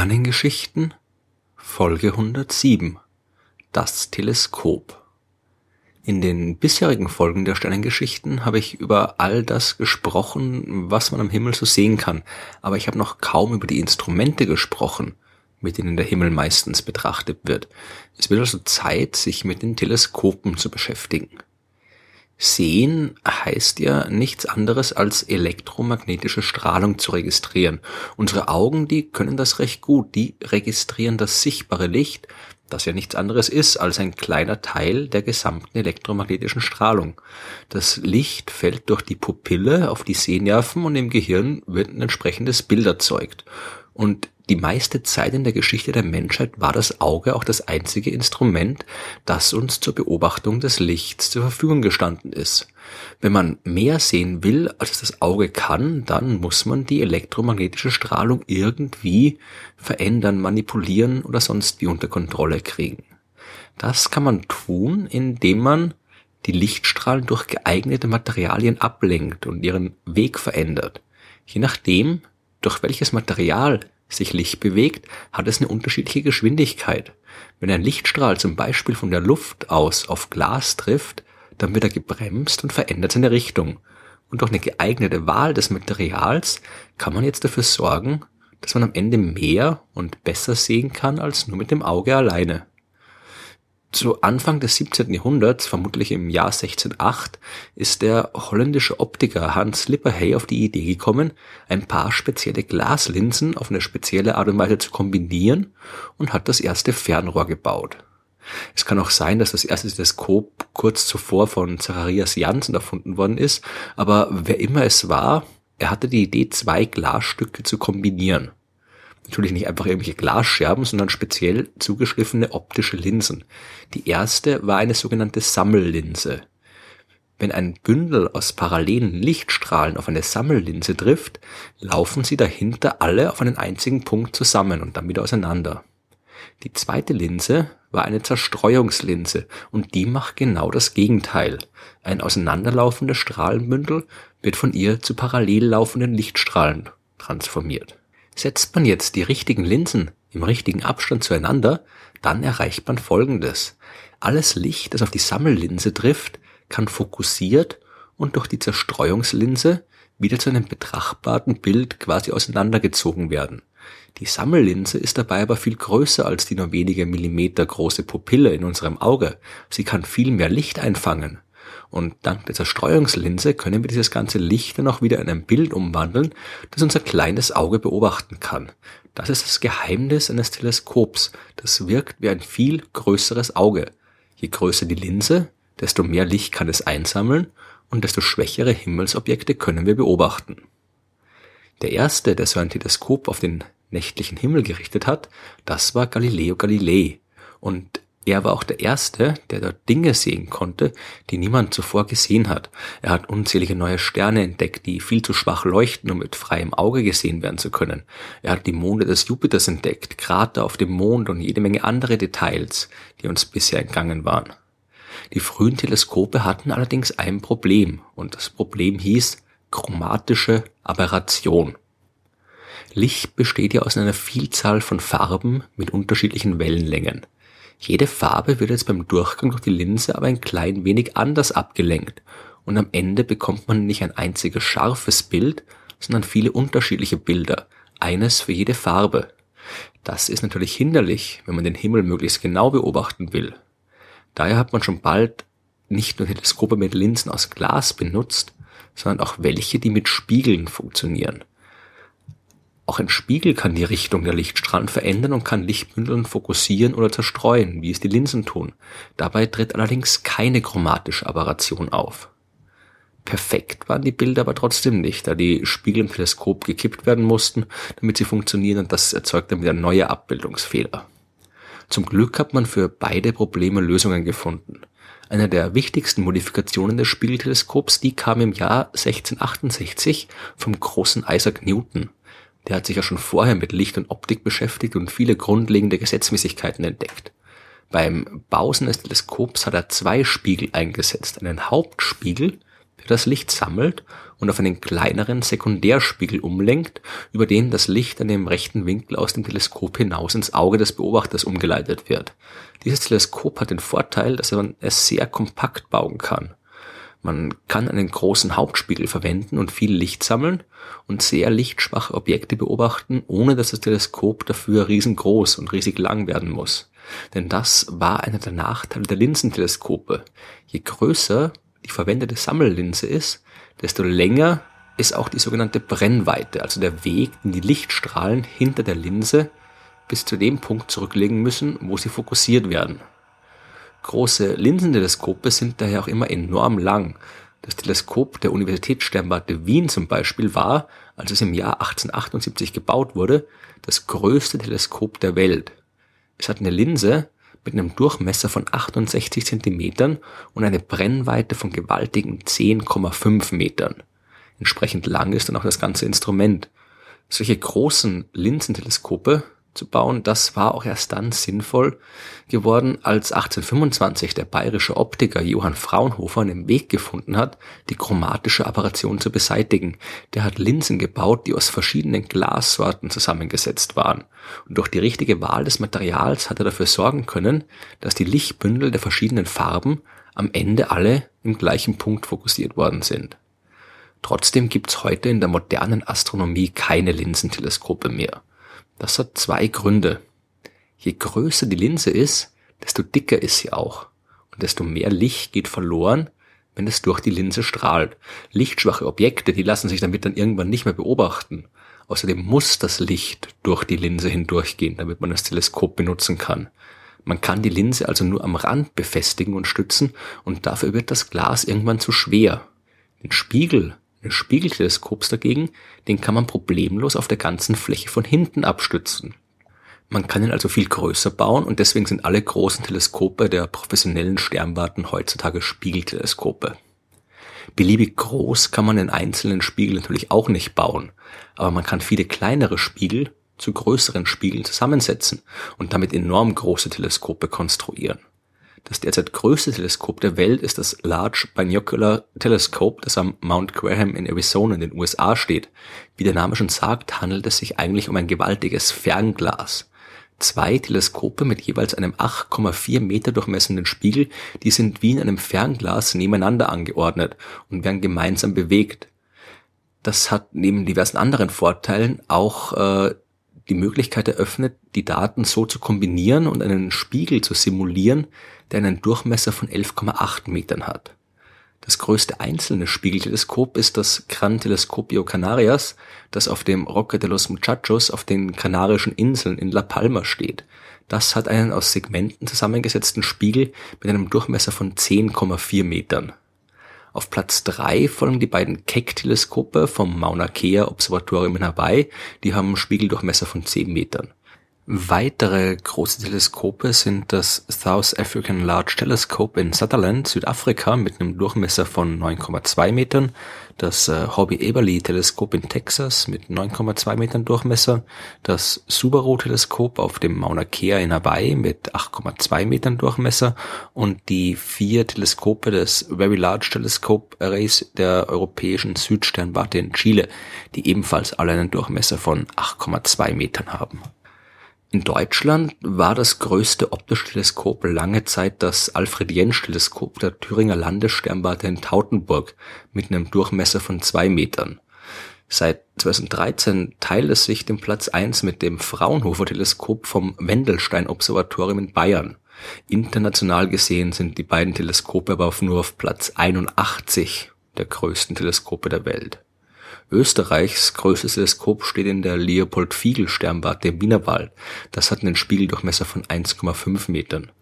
Sternengeschichten Folge 107 Das Teleskop In den bisherigen Folgen der Sternengeschichten habe ich über all das gesprochen, was man am Himmel so sehen kann, aber ich habe noch kaum über die Instrumente gesprochen, mit denen der Himmel meistens betrachtet wird. Es wird also Zeit, sich mit den Teleskopen zu beschäftigen. Sehen heißt ja nichts anderes als elektromagnetische Strahlung zu registrieren. Unsere Augen, die können das recht gut. Die registrieren das sichtbare Licht, das ja nichts anderes ist als ein kleiner Teil der gesamten elektromagnetischen Strahlung. Das Licht fällt durch die Pupille auf die Sehnerven und im Gehirn wird ein entsprechendes Bild erzeugt. Und die meiste Zeit in der Geschichte der Menschheit war das Auge auch das einzige Instrument, das uns zur Beobachtung des Lichts zur Verfügung gestanden ist. Wenn man mehr sehen will, als das Auge kann, dann muss man die elektromagnetische Strahlung irgendwie verändern, manipulieren oder sonst wie unter Kontrolle kriegen. Das kann man tun, indem man die Lichtstrahlen durch geeignete Materialien ablenkt und ihren Weg verändert. Je nachdem, durch welches Material sich Licht bewegt, hat es eine unterschiedliche Geschwindigkeit. Wenn ein Lichtstrahl zum Beispiel von der Luft aus auf Glas trifft, dann wird er gebremst und verändert seine Richtung. Und durch eine geeignete Wahl des Materials kann man jetzt dafür sorgen, dass man am Ende mehr und besser sehen kann als nur mit dem Auge alleine. Zu Anfang des 17. Jahrhunderts, vermutlich im Jahr 1608, ist der holländische Optiker Hans Lipperhey auf die Idee gekommen, ein paar spezielle Glaslinsen auf eine spezielle Art und Weise zu kombinieren und hat das erste Fernrohr gebaut. Es kann auch sein, dass das erste Teleskop kurz zuvor von Zacharias Janssen erfunden worden ist, aber wer immer es war, er hatte die Idee, zwei Glasstücke zu kombinieren natürlich nicht einfach irgendwelche Glasscherben, sondern speziell zugeschliffene optische Linsen. Die erste war eine sogenannte Sammellinse. Wenn ein Bündel aus parallelen Lichtstrahlen auf eine Sammellinse trifft, laufen sie dahinter alle auf einen einzigen Punkt zusammen und dann wieder auseinander. Die zweite Linse war eine Zerstreuungslinse und die macht genau das Gegenteil. Ein auseinanderlaufendes Strahlenbündel wird von ihr zu parallel laufenden Lichtstrahlen transformiert. Setzt man jetzt die richtigen Linsen im richtigen Abstand zueinander, dann erreicht man Folgendes. Alles Licht, das auf die Sammellinse trifft, kann fokussiert und durch die Zerstreuungslinse wieder zu einem betrachtbaren Bild quasi auseinandergezogen werden. Die Sammellinse ist dabei aber viel größer als die nur wenige Millimeter große Pupille in unserem Auge. Sie kann viel mehr Licht einfangen. Und dank der Zerstreuungslinse können wir dieses ganze Licht dann auch wieder in ein Bild umwandeln, das unser kleines Auge beobachten kann. Das ist das Geheimnis eines Teleskops. Das wirkt wie ein viel größeres Auge. Je größer die Linse, desto mehr Licht kann es einsammeln und desto schwächere Himmelsobjekte können wir beobachten. Der erste, der so ein Teleskop auf den nächtlichen Himmel gerichtet hat, das war Galileo Galilei. Und er war auch der Erste, der dort Dinge sehen konnte, die niemand zuvor gesehen hat. Er hat unzählige neue Sterne entdeckt, die viel zu schwach leuchten, um mit freiem Auge gesehen werden zu können. Er hat die Monde des Jupiters entdeckt, Krater auf dem Mond und jede Menge andere Details, die uns bisher entgangen waren. Die frühen Teleskope hatten allerdings ein Problem, und das Problem hieß chromatische Aberration. Licht besteht ja aus einer Vielzahl von Farben mit unterschiedlichen Wellenlängen. Jede Farbe wird jetzt beim Durchgang durch die Linse aber ein klein wenig anders abgelenkt und am Ende bekommt man nicht ein einziges scharfes Bild, sondern viele unterschiedliche Bilder, eines für jede Farbe. Das ist natürlich hinderlich, wenn man den Himmel möglichst genau beobachten will. Daher hat man schon bald nicht nur Teleskope mit Linsen aus Glas benutzt, sondern auch welche, die mit Spiegeln funktionieren. Auch ein Spiegel kann die Richtung der Lichtstrahlen verändern und kann Lichtbündeln fokussieren oder zerstreuen, wie es die Linsen tun. Dabei tritt allerdings keine chromatische Aberration auf. Perfekt waren die Bilder aber trotzdem nicht, da die Spiegel im Teleskop gekippt werden mussten, damit sie funktionieren und das erzeugt dann wieder neue Abbildungsfehler. Zum Glück hat man für beide Probleme Lösungen gefunden. Eine der wichtigsten Modifikationen des Spiegelteleskops, die kam im Jahr 1668 vom großen Isaac Newton. Der hat sich ja schon vorher mit Licht und Optik beschäftigt und viele grundlegende Gesetzmäßigkeiten entdeckt. Beim Bau seines Teleskops hat er zwei Spiegel eingesetzt. Einen Hauptspiegel, der das Licht sammelt, und auf einen kleineren Sekundärspiegel umlenkt, über den das Licht an dem rechten Winkel aus dem Teleskop hinaus ins Auge des Beobachters umgeleitet wird. Dieses Teleskop hat den Vorteil, dass man es sehr kompakt bauen kann. Man kann einen großen Hauptspiegel verwenden und viel Licht sammeln und sehr lichtschwache Objekte beobachten, ohne dass das Teleskop dafür riesengroß und riesig lang werden muss. Denn das war einer der Nachteile der Linsenteleskope. Je größer die verwendete Sammellinse ist, desto länger ist auch die sogenannte Brennweite, also der Weg, den die Lichtstrahlen hinter der Linse bis zu dem Punkt zurücklegen müssen, wo sie fokussiert werden. Große Linsenteleskope sind daher auch immer enorm lang. Das Teleskop der Universitätssternwarte Wien zum Beispiel war, als es im Jahr 1878 gebaut wurde, das größte Teleskop der Welt. Es hat eine Linse mit einem Durchmesser von 68 Zentimetern und eine Brennweite von gewaltigen 10,5 Metern. Entsprechend lang ist dann auch das ganze Instrument. Solche großen Linsenteleskope zu bauen. Das war auch erst dann sinnvoll geworden, als 1825 der bayerische Optiker Johann Fraunhofer einen Weg gefunden hat, die chromatische Aberration zu beseitigen. Der hat Linsen gebaut, die aus verschiedenen Glassorten zusammengesetzt waren. Und durch die richtige Wahl des Materials hat er dafür sorgen können, dass die Lichtbündel der verschiedenen Farben am Ende alle im gleichen Punkt fokussiert worden sind. Trotzdem gibt's heute in der modernen Astronomie keine Linsenteleskope mehr. Das hat zwei Gründe. Je größer die Linse ist, desto dicker ist sie auch. Und desto mehr Licht geht verloren, wenn es durch die Linse strahlt. Lichtschwache Objekte, die lassen sich damit dann irgendwann nicht mehr beobachten. Außerdem muss das Licht durch die Linse hindurchgehen, damit man das Teleskop benutzen kann. Man kann die Linse also nur am Rand befestigen und stützen und dafür wird das Glas irgendwann zu schwer. Den Spiegel Spiegelteleskops dagegen, den kann man problemlos auf der ganzen Fläche von hinten abstützen. Man kann ihn also viel größer bauen und deswegen sind alle großen Teleskope der professionellen Sternwarten heutzutage Spiegelteleskope. Beliebig groß kann man den einzelnen Spiegel natürlich auch nicht bauen, aber man kann viele kleinere Spiegel zu größeren Spiegeln zusammensetzen und damit enorm große Teleskope konstruieren. Das derzeit größte Teleskop der Welt ist das Large Binocular Telescope, das am Mount Graham in Arizona in den USA steht. Wie der Name schon sagt, handelt es sich eigentlich um ein gewaltiges Fernglas. Zwei Teleskope mit jeweils einem 8,4 Meter durchmessenden Spiegel, die sind wie in einem Fernglas nebeneinander angeordnet und werden gemeinsam bewegt. Das hat neben diversen anderen Vorteilen auch äh, die Möglichkeit eröffnet, die Daten so zu kombinieren und einen Spiegel zu simulieren, der einen Durchmesser von 11,8 Metern hat. Das größte einzelne Spiegelteleskop ist das Gran Telescopio Canarias, das auf dem Roque de los Muchachos auf den Kanarischen Inseln in La Palma steht. Das hat einen aus Segmenten zusammengesetzten Spiegel mit einem Durchmesser von 10,4 Metern. Auf Platz drei folgen die beiden Keck-Teleskope vom Mauna Kea Observatorium in Hawaii. Die haben Spiegeldurchmesser von 10 Metern. Weitere große Teleskope sind das South African Large Telescope in Sutherland, Südafrika mit einem Durchmesser von 9,2 Metern, das äh, Hobby Eberly Teleskop in Texas mit 9,2 Metern Durchmesser, das Subaru Teleskop auf dem Mauna Kea in Hawaii mit 8,2 Metern Durchmesser. Und die vier Teleskope des Very Large Telescope Arrays der europäischen Südsternwarte in Chile, die ebenfalls alle einen Durchmesser von 8,2 Metern haben. In Deutschland war das größte optische Teleskop lange Zeit das Alfred-Jentsch-Teleskop der Thüringer Landessternwarte in Tautenburg mit einem Durchmesser von zwei Metern. Seit 2013 teilt es sich den Platz eins mit dem Fraunhofer-Teleskop vom Wendelstein-Observatorium in Bayern. International gesehen sind die beiden Teleskope aber nur auf Platz 81 der größten Teleskope der Welt. Österreichs größtes Teleskop steht in der Leopold-Fiegel-Sternwarte im Wienerwald. Das hat einen Spiegeldurchmesser von 1,5 Metern.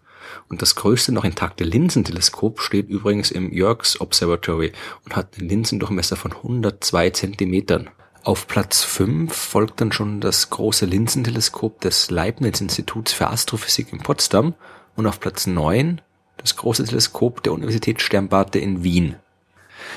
Und das größte noch intakte Linsenteleskop steht übrigens im Yerkes Observatory und hat einen Linsendurchmesser von 102 Zentimetern. Auf Platz 5 folgt dann schon das große Linsenteleskop des Leibniz-Instituts für Astrophysik in Potsdam und auf Platz 9 das große Teleskop der Universitätssternwarte in Wien.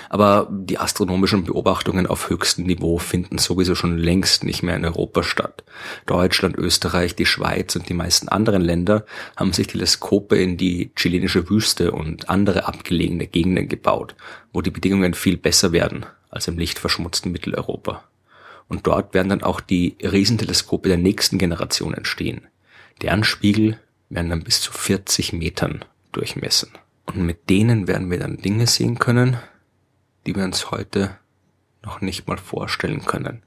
Aber die astronomischen Beobachtungen auf höchstem Niveau finden sowieso schon längst nicht mehr in Europa statt. Deutschland, Österreich, die Schweiz und die meisten anderen Länder haben sich Teleskope in die chilenische Wüste und andere abgelegene Gegenden gebaut, wo die Bedingungen viel besser werden also im lichtverschmutzten Mitteleuropa. Und dort werden dann auch die Riesenteleskope der nächsten Generation entstehen. Deren Spiegel werden dann bis zu 40 Metern durchmessen. Und mit denen werden wir dann Dinge sehen können, die wir uns heute noch nicht mal vorstellen können.